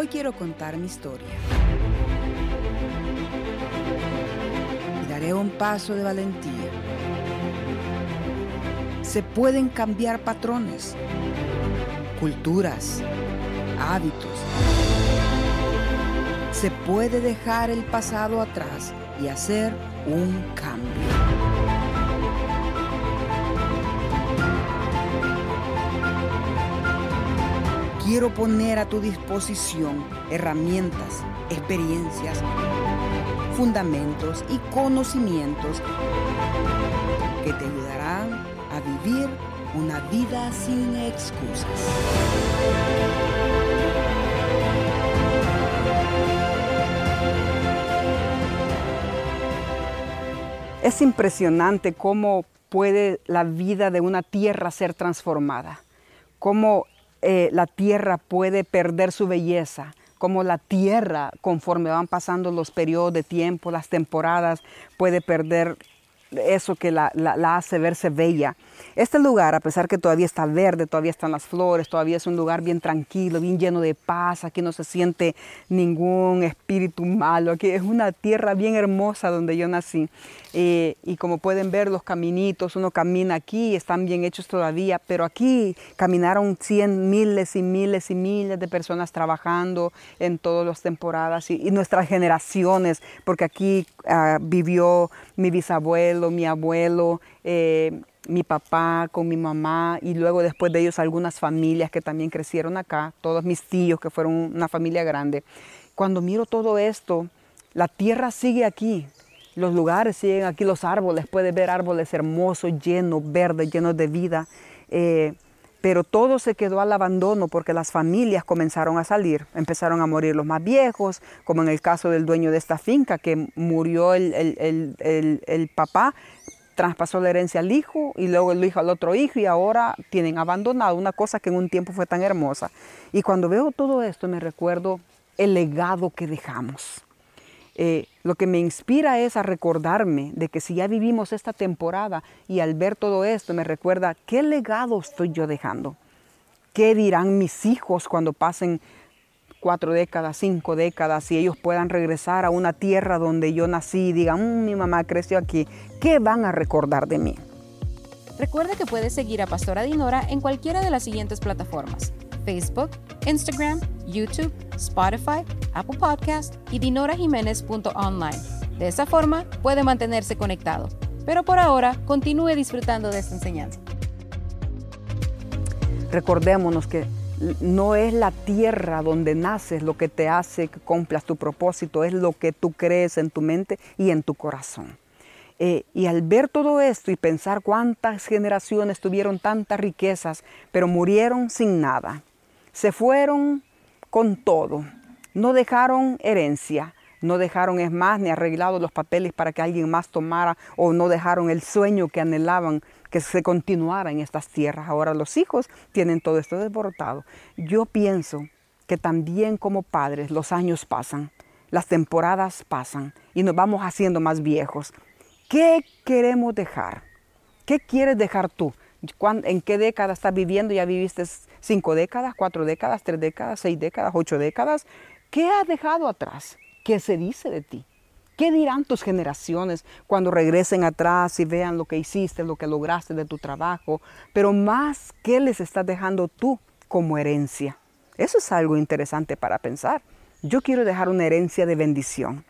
Hoy quiero contar mi historia. Daré un paso de valentía. Se pueden cambiar patrones, culturas, hábitos. Se puede dejar el pasado atrás y hacer un cambio. Quiero poner a tu disposición herramientas, experiencias, fundamentos y conocimientos que te ayudarán a vivir una vida sin excusas. Es impresionante cómo puede la vida de una tierra ser transformada, cómo eh, la tierra puede perder su belleza, como la tierra, conforme van pasando los periodos de tiempo, las temporadas, puede perder eso que la, hace verse bella. Este lugar, a pesar que todavía está verde, todavía están las flores, todavía es un lugar bien tranquilo, bien lleno de paz, aquí no se siente ningún espíritu malo, aquí es una tierra bien hermosa donde yo nací. Eh, y como pueden ver los caminitos, uno camina aquí, están bien hechos todavía, pero aquí caminaron cien, miles y miles y miles de personas trabajando en todas las temporadas y, nuestras generaciones, porque aquí ah, vivió mi bisabuelo, mi abuelo, eh, mi papá con mi mamá y luego después de ellos algunas familias que también crecieron acá, todos mis tíos que fueron una familia grande. Cuando miro todo esto, la tierra sigue aquí, los lugares siguen aquí, los árboles, puedes ver árboles hermosos, llenos, verdes, llenos de vida. Eh, pero todo se quedó al abandono porque las familias comenzaron a salir, empezaron a morir los más viejos, como en el caso del dueño de esta finca, que murió el, el papá, traspasó la herencia al hijo y luego el hijo al otro hijo y ahora tienen abandonado una cosa que en un tiempo fue tan hermosa. Y cuando veo todo esto me recuerdo el legado que dejamos. Eh, lo que me inspira es a recordarme de que si ya vivimos esta temporada y al ver todo esto me recuerda qué legado estoy yo dejando. ¿Qué dirán mis hijos cuando pasen cuatro décadas, cinco décadas y ellos puedan regresar a una tierra donde yo nací y digan, mm, mi mamá creció aquí? ¿Qué van a recordar de mí? Recuerda que puedes seguir a Pastora Dinora en cualquiera de las siguientes plataformas Facebook, Instagram, YouTube, Spotify, Apple Podcast y dinorajiménez.online. De esa forma puede mantenerse conectado. Pero por ahora, continúe disfrutando de esta enseñanza. Recordémonos que no es la tierra donde naces lo que te hace que cumplas tu propósito, es lo que tú crees en tu mente y en tu corazón. Eh, y al ver todo esto y pensar cuántas generaciones tuvieron tantas riquezas, pero murieron sin nada, se fueron con todo. No dejaron herencia, no dejaron, es más, ni arreglado los papeles para que alguien más tomara o no dejaron el sueño que anhelaban que se continuara en estas tierras. Ahora los hijos tienen todo esto desborotado. Yo pienso que también como padres los años pasan, las temporadas pasan y nos vamos haciendo más viejos. ¿Qué queremos dejar? ¿Qué quieres dejar tú? ¿En qué década estás viviendo? ¿Ya viviste cinco décadas, cuatro décadas, tres décadas, seis décadas, ocho décadas? ¿Qué has dejado atrás? ¿Qué se dice de ti? ¿Qué dirán tus generaciones cuando regresen atrás y vean lo que hiciste, lo que lograste de tu trabajo? Pero más, ¿qué les estás dejando tú como herencia? Eso es algo interesante para pensar. Yo quiero dejar una herencia de bendición.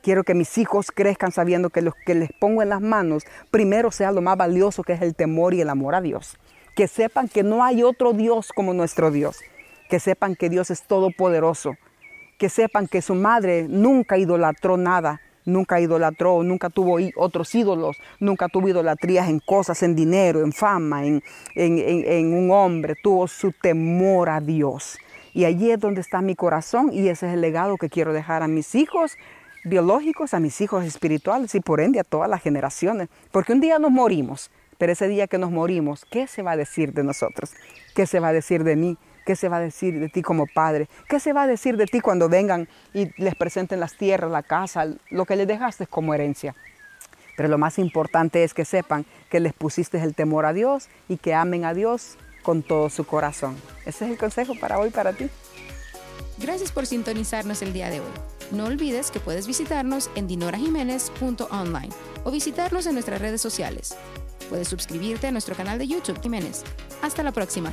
Quiero que mis hijos crezcan sabiendo que lo que les pongo en las manos primero sea lo más valioso que es el temor y el amor a Dios. Que sepan que no hay otro Dios como nuestro Dios. Que sepan que Dios es todopoderoso. Que sepan que su madre nunca idolatró nada. Nunca idolatró, nunca tuvo otros ídolos, nunca tuvo idolatrías en cosas, en dinero, en fama, en, en un hombre. Tuvo su temor a Dios. Y allí es donde está mi corazón y ese es el legado que quiero dejar a mis hijos biológicos, a mis hijos espirituales y por ende a todas las generaciones. Porque un día nos morimos, pero ese día que nos morimos, ¿qué se va a decir de nosotros? ¿Qué se va a decir de mí? ¿Qué se va a decir de ti como padre? ¿Qué se va a decir de ti cuando vengan y les presenten las tierras, la casa, lo que les dejaste como herencia? Pero lo más importante es que sepan que les pusiste el temor a Dios y que amen a Dios con todo su corazón. Ese es el consejo para hoy, para ti. Gracias por sintonizarnos el día de hoy. No olvides que puedes visitarnos en dinorajiménez.online o visitarnos en nuestras redes sociales. Puedes suscribirte a nuestro canal de YouTube Jiménez. Hasta la próxima.